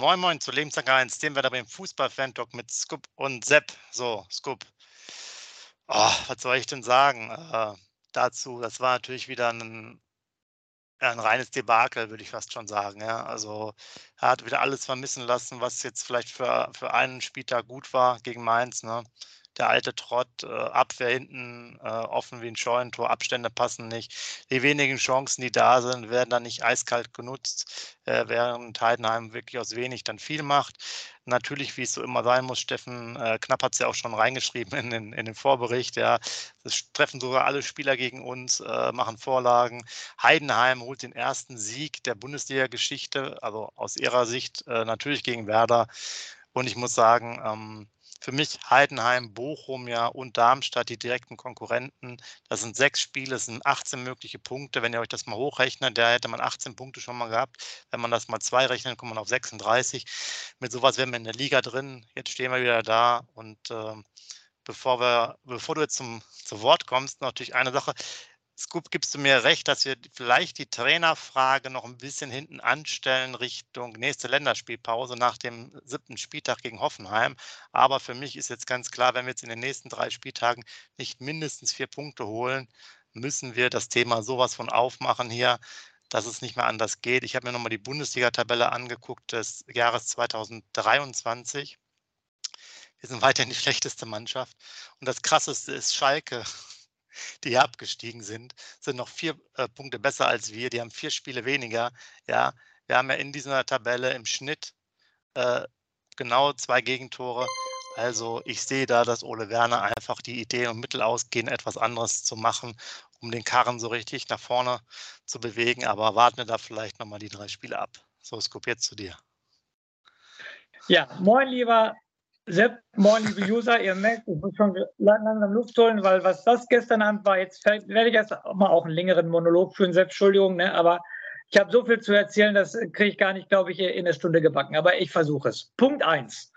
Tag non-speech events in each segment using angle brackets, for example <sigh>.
moin Moin zu Lebenslang 1, dem wir da beim Fußball-Fan-Talk mit Scoop und Sepp. So, Scoop. Oh, was soll ich denn sagen äh, dazu? Das war natürlich wieder ein, ein reines Debakel, würde ich fast schon sagen. Ja. Also er hat wieder alles vermissen lassen, was jetzt vielleicht für, für einen Spieltag gut war gegen Mainz. Ne? Der alte Trott, äh, Abwehr hinten äh, offen wie ein Scheunentor, Abstände passen nicht. Die wenigen Chancen, die da sind, werden dann nicht eiskalt genutzt, äh, während Heidenheim wirklich aus wenig dann viel macht. Natürlich, wie es so immer sein muss, Steffen äh, Knapp hat es ja auch schon reingeschrieben in den, in den Vorbericht, ja, das treffen sogar alle Spieler gegen uns, äh, machen Vorlagen. Heidenheim holt den ersten Sieg der Bundesliga-Geschichte, also aus ihrer Sicht äh, natürlich gegen Werder. Und ich muss sagen, ähm, für mich Heidenheim, Bochum ja und Darmstadt die direkten Konkurrenten. Das sind sechs Spiele, es sind 18 mögliche Punkte. Wenn ihr euch das mal hochrechnet, da hätte man 18 Punkte schon mal gehabt. Wenn man das mal zwei rechnet, kommt man auf 36. Mit sowas wären wir in der Liga drin. Jetzt stehen wir wieder da und äh, bevor wir, bevor du jetzt zum, zu Wort kommst, natürlich eine Sache. Scoop, gibst du mir recht, dass wir vielleicht die Trainerfrage noch ein bisschen hinten anstellen Richtung nächste Länderspielpause nach dem siebten Spieltag gegen Hoffenheim. Aber für mich ist jetzt ganz klar, wenn wir jetzt in den nächsten drei Spieltagen nicht mindestens vier Punkte holen, müssen wir das Thema sowas von aufmachen hier, dass es nicht mehr anders geht. Ich habe mir nochmal die Bundesliga-Tabelle angeguckt des Jahres 2023. Wir sind weiterhin die <laughs> schlechteste Mannschaft. Und das Krasseste ist Schalke die hier abgestiegen sind, sind noch vier äh, Punkte besser als wir. Die haben vier Spiele weniger. Ja, wir haben ja in dieser Tabelle im Schnitt äh, genau zwei Gegentore. Also ich sehe da, dass Ole Werner einfach die Idee und Mittel ausgehen, etwas anderes zu machen, um den Karren so richtig nach vorne zu bewegen. Aber warten wir da vielleicht nochmal die drei Spiele ab. So, Scoop, jetzt zu dir. Ja, moin, lieber Sepp, moin, liebe User, ihr merkt, ich muss schon langsam Luft holen, weil was das gestern Abend war, jetzt werde ich erst mal auch einen längeren Monolog führen, Sepp, Entschuldigung, ne, aber ich habe so viel zu erzählen, das kriege ich gar nicht, glaube ich, in der Stunde gebacken, aber ich versuche es. Punkt eins.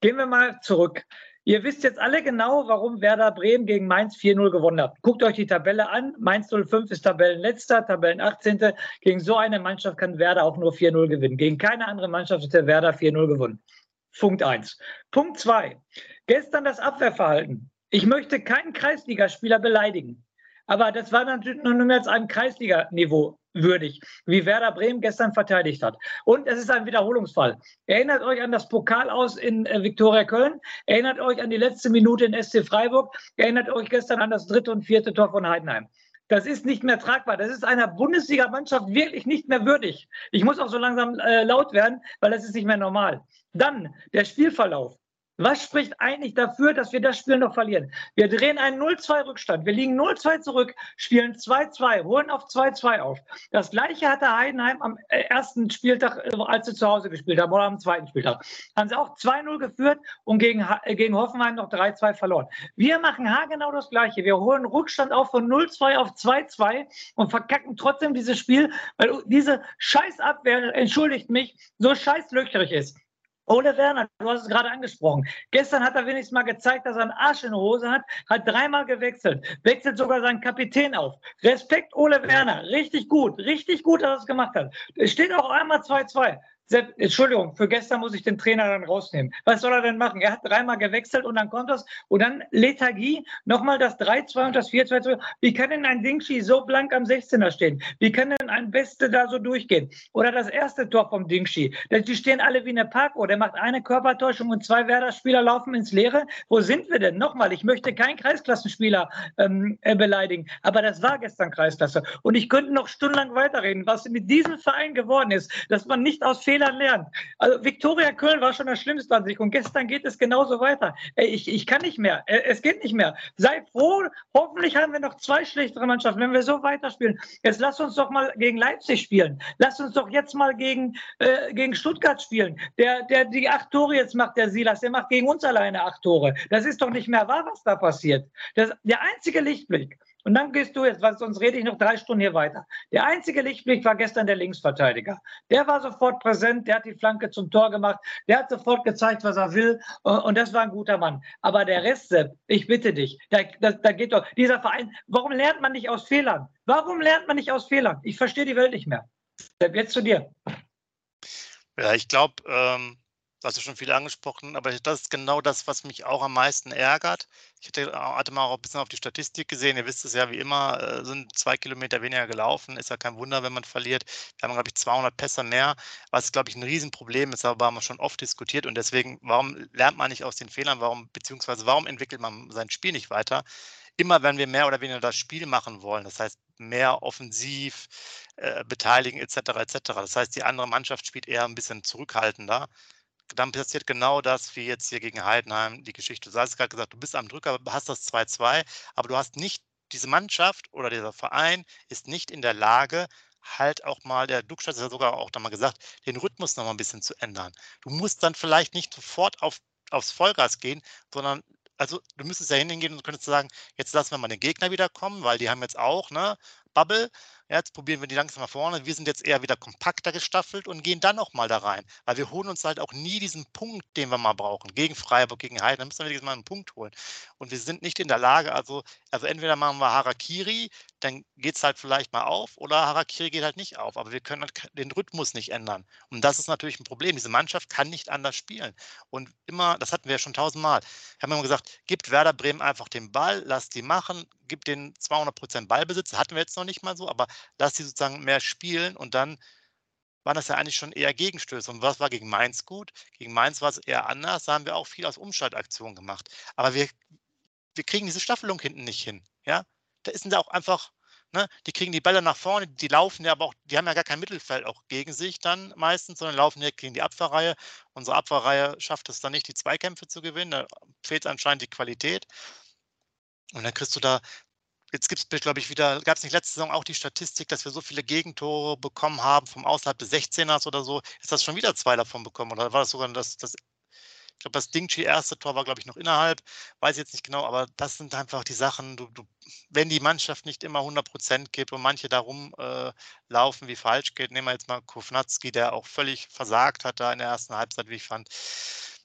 Gehen wir mal zurück. Ihr wisst jetzt alle genau, warum Werder Bremen gegen Mainz 4-0 gewonnen hat. Guckt euch die Tabelle an. Mainz 05 ist Tabellenletzter, Tabellen 18. Gegen so eine Mannschaft kann Werder auch nur 4-0 gewinnen. Gegen keine andere Mannschaft hat der Werder 4-0 gewonnen. Punkt eins. Punkt zwei. Gestern das Abwehrverhalten. Ich möchte keinen Kreisligaspieler beleidigen. Aber das war natürlich nur mehr als einem Kreisliganiveau würdig, wie Werder Bremen gestern verteidigt hat. Und es ist ein Wiederholungsfall. Erinnert euch an das Pokal aus in äh, Viktoria Köln. Erinnert euch an die letzte Minute in SC Freiburg. Erinnert euch gestern an das dritte und vierte Tor von Heidenheim. Das ist nicht mehr tragbar. Das ist einer Bundesliga-Mannschaft wirklich nicht mehr würdig. Ich muss auch so langsam äh, laut werden, weil das ist nicht mehr normal. Dann der Spielverlauf. Was spricht eigentlich dafür, dass wir das Spiel noch verlieren? Wir drehen einen 0-2 Rückstand. Wir liegen 0-2 zurück, spielen 2-2, holen auf 2-2 auf. Das gleiche hatte Heidenheim am äh, ersten Spieltag, äh, als sie zu Hause gespielt haben, oder am zweiten Spieltag. Haben sie auch 2-0 geführt und gegen, äh, gegen Hoffenheim noch 3-2 verloren. Wir machen haargenau das Gleiche. Wir holen Rückstand auf von 0-2 auf 2-2 und verkacken trotzdem dieses Spiel, weil diese Scheißabwehr, entschuldigt mich, so scheißlöcherig ist. Ole Werner, du hast es gerade angesprochen. Gestern hat er wenigstens mal gezeigt, dass er einen Arsch in der Hose hat, hat dreimal gewechselt, wechselt sogar seinen Kapitän auf. Respekt, Ole Werner, richtig gut, richtig gut, dass er es gemacht hat. Es steht auch einmal 2-2. Sepp, Entschuldigung, für gestern muss ich den Trainer dann rausnehmen. Was soll er denn machen? Er hat dreimal gewechselt und dann kommt das und dann Lethargie, nochmal das 3-2 und das 4-2. Wie kann denn ein Dingshi so blank am 16er stehen? Wie kann denn ein Beste da so durchgehen? Oder das erste Tor vom Dingshi. Die stehen alle wie eine Parkuhr. Der macht eine Körpertäuschung und zwei Werder-Spieler laufen ins Leere. Wo sind wir denn? Nochmal, ich möchte keinen Kreisklassenspieler ähm, äh, beleidigen, aber das war gestern Kreisklasse. Und ich könnte noch stundenlang weiterreden, was mit diesem Verein geworden ist, dass man nicht aus Fehlern Fehlern lernen. Also Viktoria Köln war schon das Schlimmste an sich und gestern geht es genauso weiter. Ich, ich kann nicht mehr. Es geht nicht mehr. Sei froh. Hoffentlich haben wir noch zwei schlechtere Mannschaften, wenn wir so weiterspielen. Jetzt lass uns doch mal gegen Leipzig spielen. Lass uns doch jetzt mal gegen, äh, gegen Stuttgart spielen. Der, der die acht Tore jetzt macht, der Silas, der macht gegen uns alleine acht Tore. Das ist doch nicht mehr wahr, was da passiert. Das, der einzige Lichtblick. Und dann gehst du jetzt, weil sonst rede ich noch drei Stunden hier weiter. Der einzige Lichtblick war gestern der Linksverteidiger. Der war sofort präsent, der hat die Flanke zum Tor gemacht, der hat sofort gezeigt, was er will und das war ein guter Mann. Aber der Rest, Sepp, ich bitte dich, da, da, da geht doch, dieser Verein, warum lernt man nicht aus Fehlern? Warum lernt man nicht aus Fehlern? Ich verstehe die Welt nicht mehr. Sepp, jetzt zu dir. Ja, ich glaube, ähm, hast ja schon viel angesprochen, aber das ist genau das, was mich auch am meisten ärgert. Ich hatte, hatte mal auch ein bisschen auf die Statistik gesehen. Ihr wisst es ja, wie immer, äh, sind zwei Kilometer weniger gelaufen. Ist ja kein Wunder, wenn man verliert. Wir haben, glaube ich, 200 Pässe mehr, was, glaube ich, ein Riesenproblem ist, aber haben wir schon oft diskutiert. Und deswegen, warum lernt man nicht aus den Fehlern? Warum, beziehungsweise warum entwickelt man sein Spiel nicht weiter? Immer wenn wir mehr oder weniger das Spiel machen wollen, das heißt mehr offensiv äh, beteiligen etc. etc. Das heißt, die andere Mannschaft spielt eher ein bisschen zurückhaltender dann passiert genau das wie jetzt hier gegen Heidenheim, die Geschichte. Du hast gerade gesagt, du bist am Drücker, hast das 2-2, aber du hast nicht, diese Mannschaft oder dieser Verein ist nicht in der Lage, halt auch mal, der Duckstadt ist ja sogar auch da mal gesagt, den Rhythmus noch mal ein bisschen zu ändern. Du musst dann vielleicht nicht sofort auf, aufs Vollgas gehen, sondern also du müsstest ja hingehen und könntest sagen, jetzt lassen wir mal den Gegner wieder kommen, weil die haben jetzt auch, ne, Bubble. Jetzt probieren wir die langsam nach vorne. Wir sind jetzt eher wieder kompakter gestaffelt und gehen dann auch mal da rein. Weil wir holen uns halt auch nie diesen Punkt, den wir mal brauchen. Gegen Freiburg, gegen Heiden, dann müssen wir jetzt mal einen Punkt holen. Und wir sind nicht in der Lage, also, also entweder machen wir Harakiri, dann geht es halt vielleicht mal auf, oder Harakiri geht halt nicht auf. Aber wir können halt den Rhythmus nicht ändern. Und das ist natürlich ein Problem. Diese Mannschaft kann nicht anders spielen. Und immer, das hatten wir ja schon tausendmal, haben wir immer gesagt, gibt Werder Bremen einfach den Ball, lasst die machen, gibt den 200 Prozent Ballbesitz. Hatten wir jetzt noch nicht mal so, aber lass die sozusagen mehr spielen und dann waren das ja eigentlich schon eher Gegenstöße. Und was war gegen Mainz gut? Gegen Mainz war es eher anders. Da haben wir auch viel aus Umschaltaktionen gemacht. Aber wir, wir kriegen diese Staffelung hinten nicht hin. Ja? Da ist da auch einfach, ne, die kriegen die Bälle nach vorne, die laufen ja aber auch, die haben ja gar kein Mittelfeld auch gegen sich dann meistens, sondern laufen ja gegen die Abwehrreihe. Unsere Abwehrreihe schafft es dann nicht, die Zweikämpfe zu gewinnen. Da fehlt anscheinend die Qualität. Und dann kriegst du da Jetzt gibt es, glaube ich, wieder, gab es nicht letzte Saison auch die Statistik, dass wir so viele Gegentore bekommen haben vom außerhalb des 16ers oder so. Ist das schon wieder zwei davon bekommen? Oder war das sogar das, das ich glaube, das Dingchi erste Tor war, glaube ich, noch innerhalb. Weiß ich jetzt nicht genau, aber das sind einfach die Sachen, du, du, wenn die Mannschaft nicht immer 100 Prozent gibt und manche darum äh, laufen, wie falsch geht, nehmen wir jetzt mal Kovnatski, der auch völlig versagt hat da in der ersten Halbzeit, wie ich fand.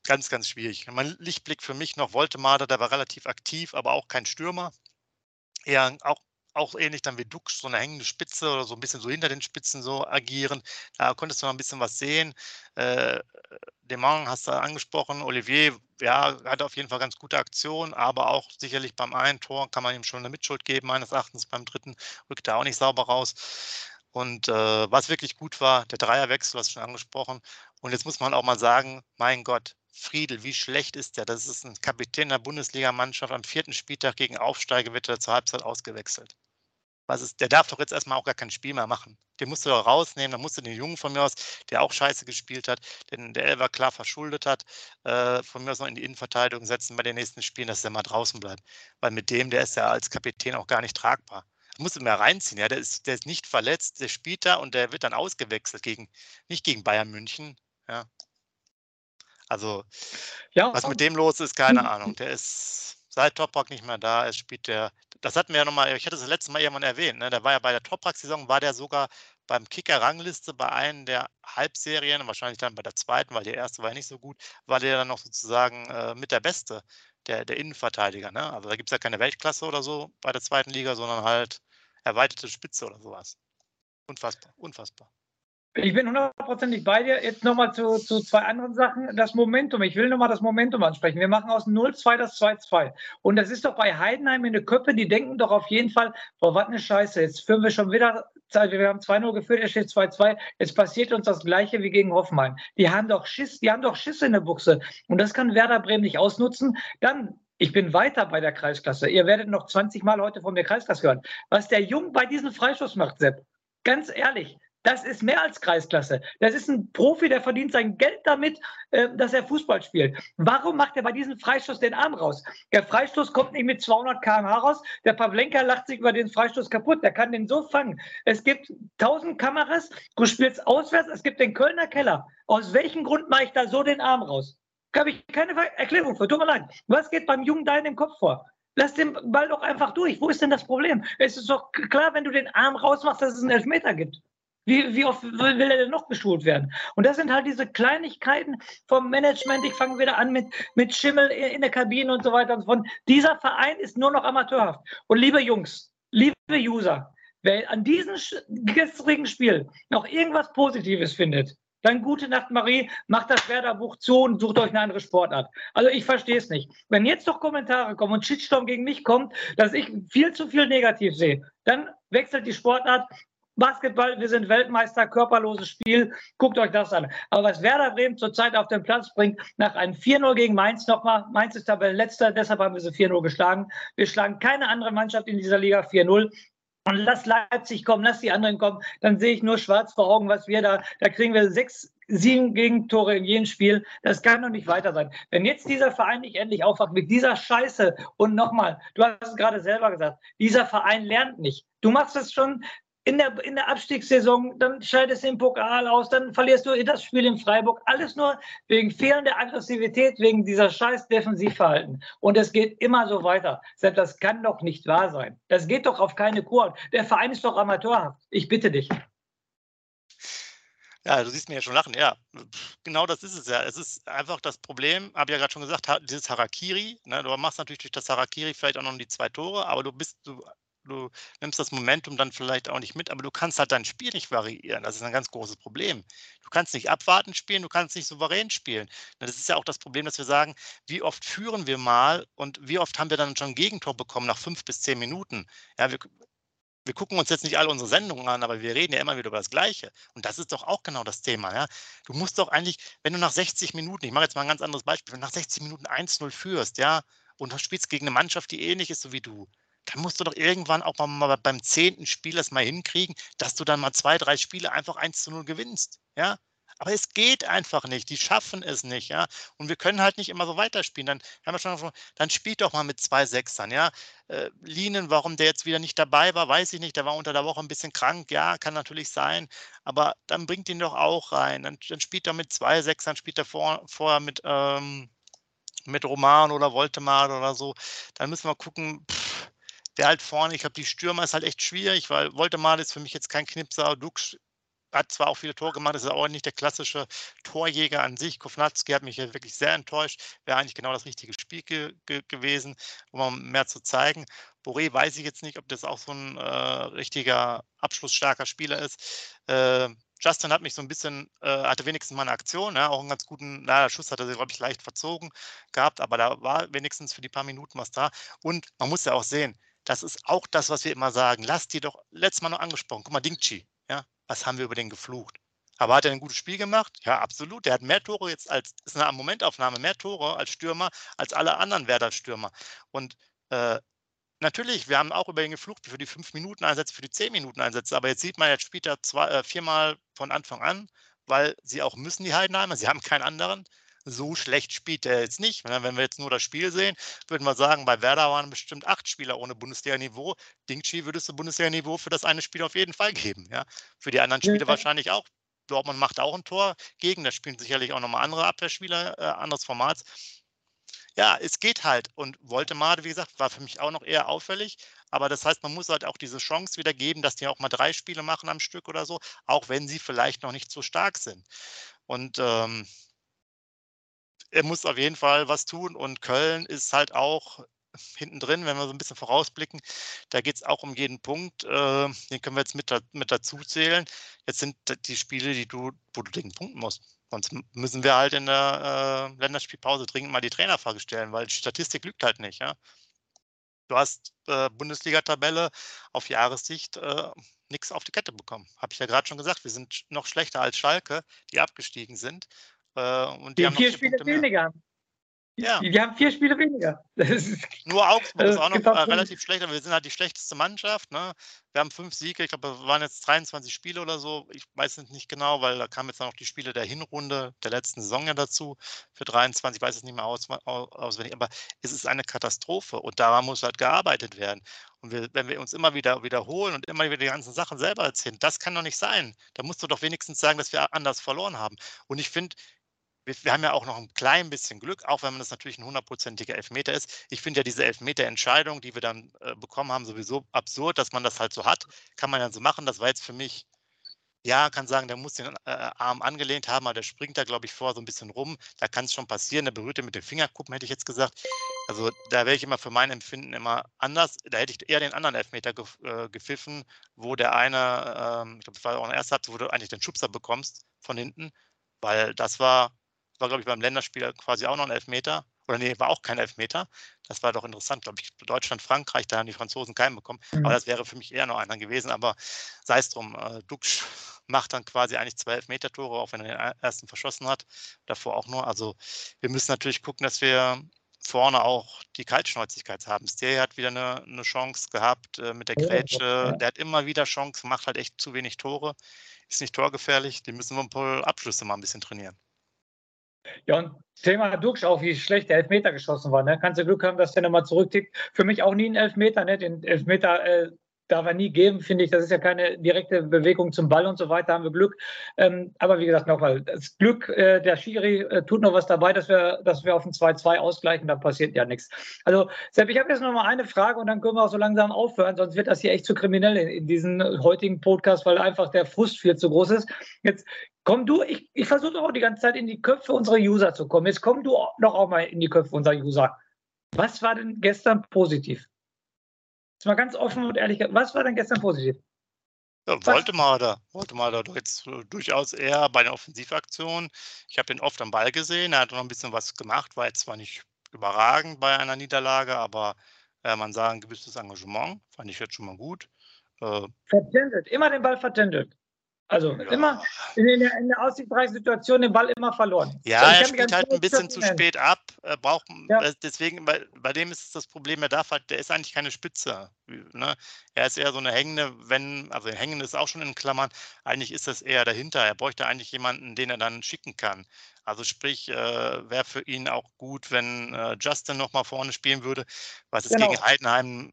Ganz, ganz schwierig. Mein Lichtblick für mich noch Woltemade, der war relativ aktiv, aber auch kein Stürmer eher auch auch ähnlich dann wie Dux, so eine hängende Spitze oder so ein bisschen so hinter den Spitzen so agieren. Da konntest du noch ein bisschen was sehen. Äh, Demang hast du angesprochen, Olivier, ja, hat auf jeden Fall ganz gute Aktionen, aber auch sicherlich beim einen Tor kann man ihm schon eine Mitschuld geben, meines Erachtens beim dritten rückt er auch nicht sauber raus. Und äh, was wirklich gut war, der Dreierwechsel, du hast schon angesprochen. Und jetzt muss man auch mal sagen, mein Gott, Friedel, wie schlecht ist der? Das ist ein Kapitän der Bundesligamannschaft. Am vierten Spieltag gegen Aufsteiger wird er zur Halbzeit ausgewechselt. Was ist, der darf doch jetzt erstmal auch gar kein Spiel mehr machen. Den musst du doch rausnehmen. Dann musst du den Jungen von mir aus, der auch scheiße gespielt hat, den der Elver klar verschuldet hat, äh, von mir aus noch in die Innenverteidigung setzen bei den nächsten Spielen, dass der mal draußen bleibt. Weil mit dem, der ist ja als Kapitän auch gar nicht tragbar. Musst du mehr reinziehen. Ja? Der, ist, der ist nicht verletzt, der spielt da und der wird dann ausgewechselt gegen, nicht gegen Bayern München. Ja, also, ja, was mit dem los ist, keine Ahnung. Der ist seit Toprak nicht mehr da. Es spielt der, das hatten wir ja nochmal, ich hatte das letzte Mal irgendwann erwähnt, ne? der war ja bei der Toprak-Saison, war der sogar beim Kicker-Rangliste bei einem der Halbserien, wahrscheinlich dann bei der zweiten, weil die erste war ja nicht so gut, war der dann noch sozusagen äh, mit der Beste, der, der Innenverteidiger. Ne? Also da gibt es ja keine Weltklasse oder so bei der zweiten Liga, sondern halt erweiterte Spitze oder sowas. Unfassbar, unfassbar. Ich bin hundertprozentig bei dir. Jetzt nochmal zu, zu zwei anderen Sachen. Das Momentum. Ich will nochmal das Momentum ansprechen. Wir machen aus 0-2 das 2-2. Und das ist doch bei Heidenheim in der Köppe, die denken doch auf jeden Fall, boah, was eine Scheiße. Jetzt führen wir schon wieder Zeit. Wir haben 2-0 geführt, es steht 2-2. Jetzt passiert uns das Gleiche wie gegen Hoffenheim. Die haben doch Schiss, die haben doch Schiss in der Buchse. Und das kann Werder Bremen nicht ausnutzen. Dann ich bin weiter bei der Kreisklasse. Ihr werdet noch 20 Mal heute von der Kreisklasse hören. Was der Jung bei diesem Freischuss macht, Sepp, ganz ehrlich, das ist mehr als Kreisklasse. Das ist ein Profi, der verdient sein Geld damit, äh, dass er Fußball spielt. Warum macht er bei diesem Freistoß den Arm raus? Der Freistoß kommt nicht mit 200 km/h raus. Der Pavlenka lacht sich über den Freistoß kaputt. Der kann den so fangen. Es gibt 1000 Kameras. Du spielst auswärts. Es gibt den Kölner Keller. Aus welchem Grund mache ich da so den Arm raus? Habe ich keine Erklärung für. Tut mir leid. Was geht beim Jungen da in den Kopf vor? Lass den Ball doch einfach durch. Wo ist denn das Problem? Es ist doch klar, wenn du den Arm rausmachst, dass es einen Elfmeter gibt. Wie, wie oft will, er denn noch geschult werden? Und das sind halt diese Kleinigkeiten vom Management. Ich fange wieder an mit, mit Schimmel in der Kabine und so weiter und so fort. Dieser Verein ist nur noch amateurhaft. Und liebe Jungs, liebe User, wer an diesem gestrigen Spiel noch irgendwas Positives findet, dann gute Nacht, Marie, macht das Werder-Buch zu und sucht euch eine andere Sportart. Also ich verstehe es nicht. Wenn jetzt noch Kommentare kommen und Shitstorm gegen mich kommt, dass ich viel zu viel negativ sehe, dann wechselt die Sportart. Basketball, wir sind Weltmeister, körperloses Spiel, guckt euch das an. Aber was Werder Bremen zurzeit auf den Platz bringt, nach einem 4-0 gegen Mainz nochmal, Mainz ist Tabellenletzter, deshalb haben wir sie 4-0 geschlagen. Wir schlagen keine andere Mannschaft in dieser Liga 4-0 und lass Leipzig kommen, lass die anderen kommen, dann sehe ich nur schwarz vor Augen, was wir da, da kriegen wir sechs, sieben Gegentore in jedem Spiel. Das kann doch nicht weiter sein. Wenn jetzt dieser Verein nicht endlich aufwacht mit dieser Scheiße und nochmal, du hast es gerade selber gesagt, dieser Verein lernt nicht. Du machst es schon in der, in der Abstiegssaison, dann scheidest du im Pokal aus, dann verlierst du das Spiel in Freiburg. Alles nur wegen fehlender Aggressivität, wegen dieser scheiß Defensivverhalten. Und es geht immer so weiter. Das kann doch nicht wahr sein. Das geht doch auf keine Kur. Der Verein ist doch amateurhaft. Ich bitte dich. Ja, du siehst mir ja schon lachen. Ja, genau das ist es ja. Es ist einfach das Problem, habe ja gerade schon gesagt, dieses Harakiri. Ne? Du machst natürlich durch das Harakiri vielleicht auch noch die zwei Tore, aber du bist, du du nimmst das Momentum dann vielleicht auch nicht mit, aber du kannst halt dein Spiel nicht variieren. Das ist ein ganz großes Problem. Du kannst nicht abwarten spielen, du kannst nicht souverän spielen. Das ist ja auch das Problem, dass wir sagen, wie oft führen wir mal und wie oft haben wir dann schon ein Gegentor bekommen nach fünf bis zehn Minuten. Ja, wir, wir gucken uns jetzt nicht alle unsere Sendungen an, aber wir reden ja immer wieder über das Gleiche. Und das ist doch auch genau das Thema. Ja? Du musst doch eigentlich, wenn du nach 60 Minuten, ich mache jetzt mal ein ganz anderes Beispiel, wenn du nach 60 Minuten 1-0 führst, ja, und du spielst gegen eine Mannschaft, die ähnlich ist so wie du, dann musst du doch irgendwann auch mal beim zehnten Spiel das mal hinkriegen, dass du dann mal zwei, drei Spiele einfach 1 zu 0 gewinnst. Ja, aber es geht einfach nicht. Die schaffen es nicht, ja. Und wir können halt nicht immer so weiterspielen. Dann haben wir schon, dann spielt doch mal mit zwei Sechsern, ja. Äh, Linen, warum der jetzt wieder nicht dabei war, weiß ich nicht. Der war unter der Woche ein bisschen krank, ja, kann natürlich sein. Aber dann bringt ihn doch auch rein. Dann, dann spielt er mit zwei Sechsern, spielt er vor, vorher mit, ähm, mit Roman oder Voltemar oder so. Dann müssen wir gucken, pff, der halt vorne, ich glaube, die Stürmer ist halt echt schwierig, weil Voltemar ist für mich jetzt kein Knipser. Dux hat zwar auch viele Tore gemacht, ist aber auch nicht der klassische Torjäger an sich. Kovnatski hat mich ja wirklich sehr enttäuscht. Wäre eigentlich genau das richtige Spiel ge ge gewesen, um mehr zu zeigen. Boré weiß ich jetzt nicht, ob das auch so ein äh, richtiger abschlussstarker Spieler ist. Äh, Justin hat mich so ein bisschen, äh, hatte wenigstens mal eine Aktion, ja, auch einen ganz guten, na, Schuss hat er, glaube ich, leicht verzogen gehabt, aber da war wenigstens für die paar Minuten was da. Und man muss ja auch sehen, das ist auch das, was wir immer sagen. Lass die doch, letztes Mal noch angesprochen, guck mal, Dingchi, ja, was haben wir über den geflucht? Aber hat er ein gutes Spiel gemacht? Ja, absolut. Der hat mehr Tore jetzt als, ist eine Momentaufnahme, mehr Tore als Stürmer, als alle anderen Werder-Stürmer. Und äh, natürlich, wir haben auch über ihn geflucht für die 5-Minuten-Einsätze, für die 10-Minuten-Einsätze. Aber jetzt sieht man, jetzt spielt er zwei, äh, viermal von Anfang an, weil sie auch müssen, die Heidenheimer. Sie haben keinen anderen so schlecht spielt er jetzt nicht. Wenn wir jetzt nur das Spiel sehen, würden wir sagen, bei Werder waren bestimmt acht Spieler ohne Bundesliga-Niveau. Dingchi würdest du Bundesliga-Niveau für das eine Spiel auf jeden Fall geben. Ja? Für die anderen Spiele ja. wahrscheinlich auch. Dortmund macht auch ein Tor gegen, da spielen sicherlich auch nochmal andere Abwehrspieler, äh, anderes Format. Ja, es geht halt. Und Woltemade, wie gesagt, war für mich auch noch eher auffällig. Aber das heißt, man muss halt auch diese Chance wieder geben, dass die auch mal drei Spiele machen am Stück oder so, auch wenn sie vielleicht noch nicht so stark sind. Und ähm, er muss auf jeden Fall was tun und Köln ist halt auch hinten drin, wenn wir so ein bisschen vorausblicken. Da geht es auch um jeden Punkt. Äh, den können wir jetzt mit, mit dazu zählen. Jetzt sind die Spiele, die du, wo du den punkten musst. Sonst müssen wir halt in der äh, Länderspielpause dringend mal die Trainerfrage stellen, weil die Statistik lügt halt nicht. Ja? Du hast äh, Bundesliga-Tabelle auf Jahressicht äh, nichts auf die Kette bekommen. Habe ich ja gerade schon gesagt, wir sind noch schlechter als Schalke, die abgestiegen sind. Äh, und die, die haben vier, vier Spiele weniger. Ja. Die, haben vier Spiele weniger. <laughs> Nur Augsburg ist auch noch äh, relativ schlecht, aber wir sind halt die schlechteste Mannschaft. Ne? Wir haben fünf Siege, ich glaube, es waren jetzt 23 Spiele oder so. Ich weiß es nicht genau, weil da kamen jetzt noch die Spiele der Hinrunde der letzten Saison ja dazu für 23. Ich weiß es nicht mehr aus, auswendig, aber es ist eine Katastrophe und daran muss halt gearbeitet werden. Und wir, wenn wir uns immer wieder wiederholen und immer wieder die ganzen Sachen selber erzählen, das kann doch nicht sein. Da musst du doch wenigstens sagen, dass wir anders verloren haben. Und ich finde, wir, wir, haben ja auch noch ein klein bisschen Glück, auch wenn man das natürlich ein hundertprozentiger Elfmeter ist. Ich finde ja diese Elfmeter-Entscheidung, die wir dann äh, bekommen haben, sowieso absurd, dass man das halt so hat. Kann man dann so machen. Das war jetzt für mich, ja, kann sagen, der muss den äh, Arm angelehnt haben, aber der springt da, glaube ich, vor so ein bisschen rum. Da kann es schon passieren. Der berührt mit den Fingerkuppen, hätte ich jetzt gesagt. Also da wäre ich immer für mein Empfinden immer anders. Da hätte ich eher den anderen Elfmeter ge äh, gepfiffen, wo der eine, ähm, ich glaube, das war auch ein erster, wo du eigentlich den Schubser bekommst von hinten Weil das war, war glaube ich, beim Länderspiel quasi auch noch ein Elfmeter. Oder nee, war auch kein Elfmeter. Das war doch interessant, glaube ich. Deutschland, Frankreich, da haben die Franzosen keinen bekommen. Mhm. Aber das wäre für mich eher noch einer gewesen. Aber sei es drum, äh, Duxch macht dann quasi eigentlich zwei Elfmeter-Tore, auch wenn er den ersten verschossen hat. Davor auch nur. Also wir müssen natürlich gucken, dass wir vorne auch die Kaltschnäuzigkeit haben. Stay hat wieder eine, eine Chance gehabt äh, mit der Grätsche. Ja. Der hat immer wieder Chance, macht halt echt zu wenig Tore. Ist nicht torgefährlich. Die müssen wir ein paar Abschlüsse mal ein bisschen trainieren. Ja, und Thema Dux auch, wie schlecht der Elfmeter geschossen war. Ne? Kannst du Glück haben, dass der nochmal zurücktickt. Für mich auch nie ein Elfmeter. Ne? Den Elfmeter äh, darf er nie geben, finde ich. Das ist ja keine direkte Bewegung zum Ball und so weiter, haben wir Glück. Ähm, aber wie gesagt, nochmal, das Glück, äh, der Schiri äh, tut noch was dabei, dass wir, dass wir auf ein 2-2 ausgleichen, da passiert ja nichts. Also, Sepp, ich habe jetzt noch mal eine Frage und dann können wir auch so langsam aufhören, sonst wird das hier echt zu kriminell in, in diesem heutigen Podcast, weil einfach der Frust viel zu groß ist. Jetzt komm du, ich, ich versuche auch die ganze Zeit in die Köpfe unserer User zu kommen. Jetzt komm du doch auch mal in die Köpfe unserer User. Was war denn gestern positiv? Jetzt mal ganz offen und ehrlich, was war denn gestern positiv? Ja, wollte mal da, wollte mal da jetzt durchaus eher bei den Offensivaktionen. Ich habe ihn oft am Ball gesehen. Er hat noch ein bisschen was gemacht, war jetzt zwar nicht überragend bei einer Niederlage, aber äh, man sagt ein gewisses Engagement. Fand ich jetzt schon mal gut. Äh, vertändelt, immer den Ball vertändelt. Also ja. immer in der, in der aussichtsreichen Situation den Ball immer verloren. Ja, also er spielt halt ein bisschen zu spät ab. Er braucht, ja. Äh, deswegen, bei, bei dem ist das Problem, er darf halt, der ist eigentlich keine Spitze. Ne? Er ist eher so eine hängende, wenn, also hängende ist auch schon in Klammern, eigentlich ist das eher dahinter. Er bräuchte eigentlich jemanden, den er dann schicken kann. Also sprich, äh, wäre für ihn auch gut, wenn äh, Justin nochmal vorne spielen würde, was es genau. gegen Heidenheim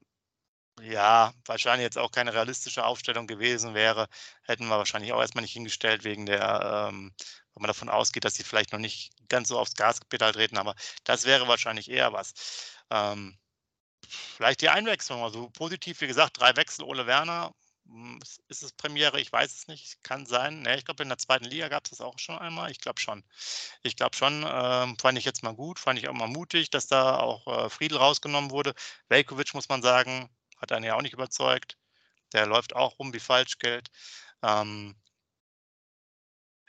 ja, wahrscheinlich jetzt auch keine realistische Aufstellung gewesen wäre, hätten wir wahrscheinlich auch erstmal nicht hingestellt, wegen der, ähm, wenn man davon ausgeht, dass sie vielleicht noch nicht ganz so aufs Gaspedal treten, aber das wäre wahrscheinlich eher was. Ähm, vielleicht die Einwechslung, also positiv, wie gesagt, drei Wechsel, Ole Werner, hm, ist es Premiere? Ich weiß es nicht. Kann sein. Ne, ich glaube, in der zweiten Liga gab es das auch schon einmal. Ich glaube schon. Ich glaube schon. Ähm, fand ich jetzt mal gut. Fand ich auch mal mutig, dass da auch äh, Friedel rausgenommen wurde. Velkovic, muss man sagen, hat einen ja auch nicht überzeugt. Der läuft auch rum wie Falschgeld. Ähm,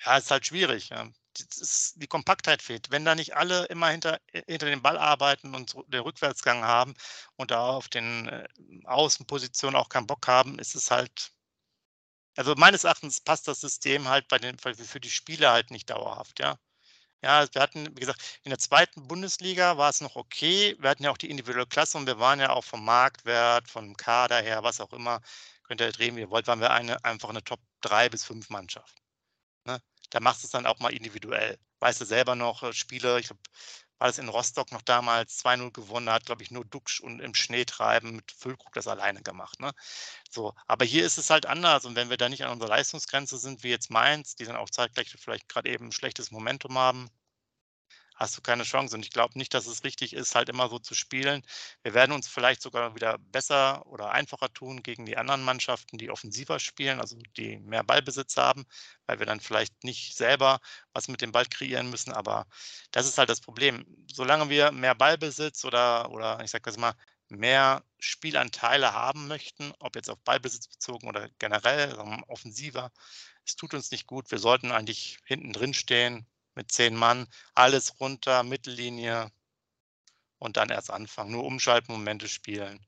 ja, ist halt schwierig. Ja. Ist, die Kompaktheit fehlt. Wenn da nicht alle immer hinter, hinter dem Ball arbeiten und den Rückwärtsgang haben und da auf den äh, Außenpositionen auch keinen Bock haben, ist es halt. Also meines Erachtens passt das System halt bei den, für die Spieler halt nicht dauerhaft, ja. Ja, wir hatten, wie gesagt, in der zweiten Bundesliga war es noch okay. Wir hatten ja auch die individuelle Klasse und wir waren ja auch vom Marktwert, vom Kader her, was auch immer, könnt ihr drehen, wie ihr wollt, waren wir eine, einfach eine Top 3 bis 5 Mannschaft. Ne? Da machst du es dann auch mal individuell. Weißt du selber noch, äh, Spiele, ich glaube, war das in Rostock noch damals 2-0 gewonnen, hat, glaube ich, nur Duxch und im Schneetreiben mit Füllkrug das alleine gemacht. Ne? So, aber hier ist es halt anders und wenn wir da nicht an unserer Leistungsgrenze sind, wie jetzt Mainz, die dann auch zeitgleich vielleicht gerade eben ein schlechtes Momentum haben, hast du keine Chance. Und ich glaube nicht, dass es richtig ist, halt immer so zu spielen. Wir werden uns vielleicht sogar wieder besser oder einfacher tun gegen die anderen Mannschaften, die offensiver spielen, also die mehr Ballbesitz haben, weil wir dann vielleicht nicht selber was mit dem Ball kreieren müssen. Aber das ist halt das Problem. Solange wir mehr Ballbesitz oder, oder ich sage das mal, mehr Spielanteile haben möchten, ob jetzt auf Ballbesitz bezogen oder generell offensiver, es tut uns nicht gut. Wir sollten eigentlich hinten drin stehen, mit zehn Mann, alles runter, Mittellinie und dann erst anfangen. Nur Umschaltmomente spielen.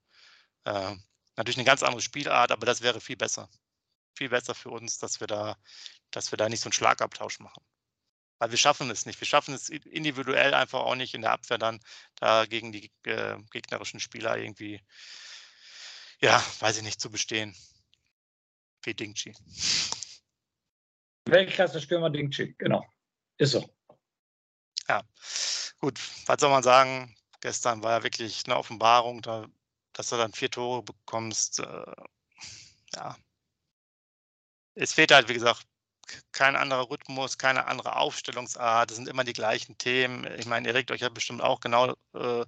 Äh, natürlich eine ganz andere Spielart, aber das wäre viel besser. Viel besser für uns, dass wir da, dass wir da nicht so einen Schlagabtausch machen. Weil wir schaffen es nicht. Wir schaffen es individuell einfach auch nicht in der Abwehr dann da gegen die äh, gegnerischen Spieler irgendwie, ja, weiß ich nicht, zu bestehen. Wie Dingchi. Weltklasse-Stürmer Dingchi, genau. Ist so. Ja, gut. Was soll man sagen? Gestern war ja wirklich eine Offenbarung, da, dass du dann vier Tore bekommst. Äh, ja. Es fehlt halt, wie gesagt, kein anderer Rhythmus, keine andere Aufstellungsart. Das sind immer die gleichen Themen. Ich meine, ihr regt euch ja bestimmt auch genau äh,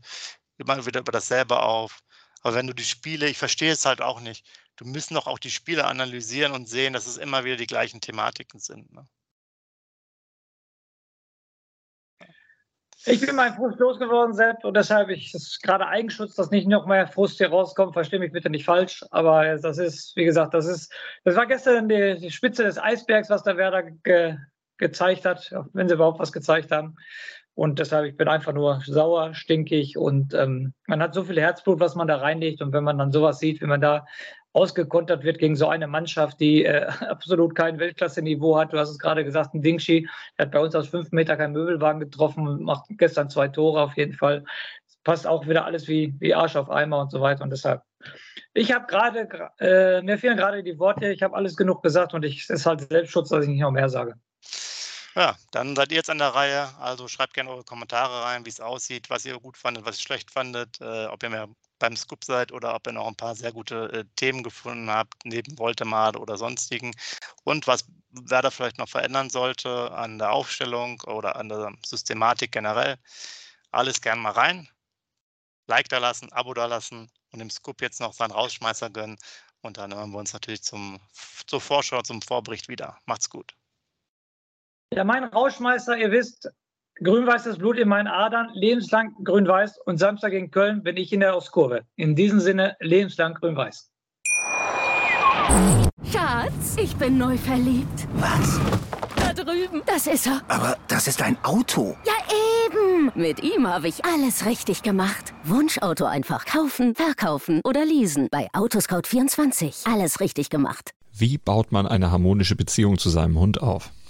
immer wieder über dasselbe auf. Aber wenn du die Spiele, ich verstehe es halt auch nicht, du müssen doch auch die Spiele analysieren und sehen, dass es immer wieder die gleichen Thematiken sind. Ne? Ich bin mein Frust losgeworden, Sepp, und deshalb ist es gerade Eigenschutz, dass nicht noch mehr Frust hier rauskommt. Verstehe mich bitte nicht falsch, aber das ist, wie gesagt, das ist, das war gestern die, die Spitze des Eisbergs, was der Werder ge, gezeigt hat, wenn sie überhaupt was gezeigt haben. Und deshalb, ich bin einfach nur sauer, stinkig und ähm, man hat so viel Herzblut, was man da reinlegt. Und wenn man dann sowas sieht, wie man da ausgekontert wird gegen so eine Mannschaft, die äh, <laughs> absolut kein Weltklasse-Niveau hat. Du hast es gerade gesagt, ein Dingshi, der hat bei uns aus fünf Meter keinen Möbelwagen getroffen macht gestern zwei Tore auf jeden Fall. Es passt auch wieder alles wie, wie Arsch auf Eimer und so weiter. Und deshalb, ich habe gerade, äh, mir fehlen gerade die Worte, ich habe alles genug gesagt und ich, es ist halt Selbstschutz, dass ich nicht noch mehr sage. Ja, dann seid ihr jetzt an der Reihe. Also schreibt gerne eure Kommentare rein, wie es aussieht, was ihr gut fandet, was ihr schlecht fandet, äh, ob ihr mehr beim Scoop seid oder ob ihr noch ein paar sehr gute äh, Themen gefunden habt, neben Voltemade oder sonstigen. Und was Werder vielleicht noch verändern sollte an der Aufstellung oder an der Systematik generell. Alles gerne mal rein. Like da lassen, Abo da lassen und dem Scoop jetzt noch seinen Rausschmeißer gönnen. Und dann hören wir uns natürlich zum, zur Vorschau, zum Vorbericht wieder. Macht's gut. Ja, mein Rauschmeister, ihr wisst, grün-weißes Blut in meinen Adern, lebenslang grün-weiß und Samstag gegen Köln bin ich in der Ostkurve. In diesem Sinne, lebenslang grün-weiß. Schatz, ich bin neu verliebt. Was? Da drüben. Das ist er. Aber das ist ein Auto. Ja, eben. Mit ihm habe ich alles richtig gemacht. Wunschauto einfach kaufen, verkaufen oder leasen. Bei Autoscout24. Alles richtig gemacht. Wie baut man eine harmonische Beziehung zu seinem Hund auf?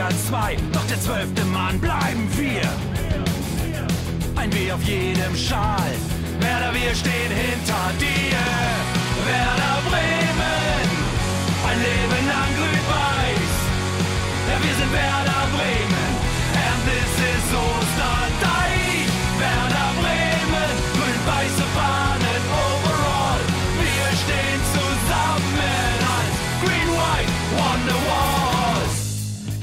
Liga 2, doch der zwölfte Mann bleiben wir. Ein W auf jedem Schal, Werder, wir stehen hinter dir. Werder Bremen, ein Leben lang grün-weiß. Ja, wir sind Werder Bremen, and this is Osterdeich. Werder Bremen, grün-weiße Fahnen overall. Wir stehen zusammen als Green White Wonderwall.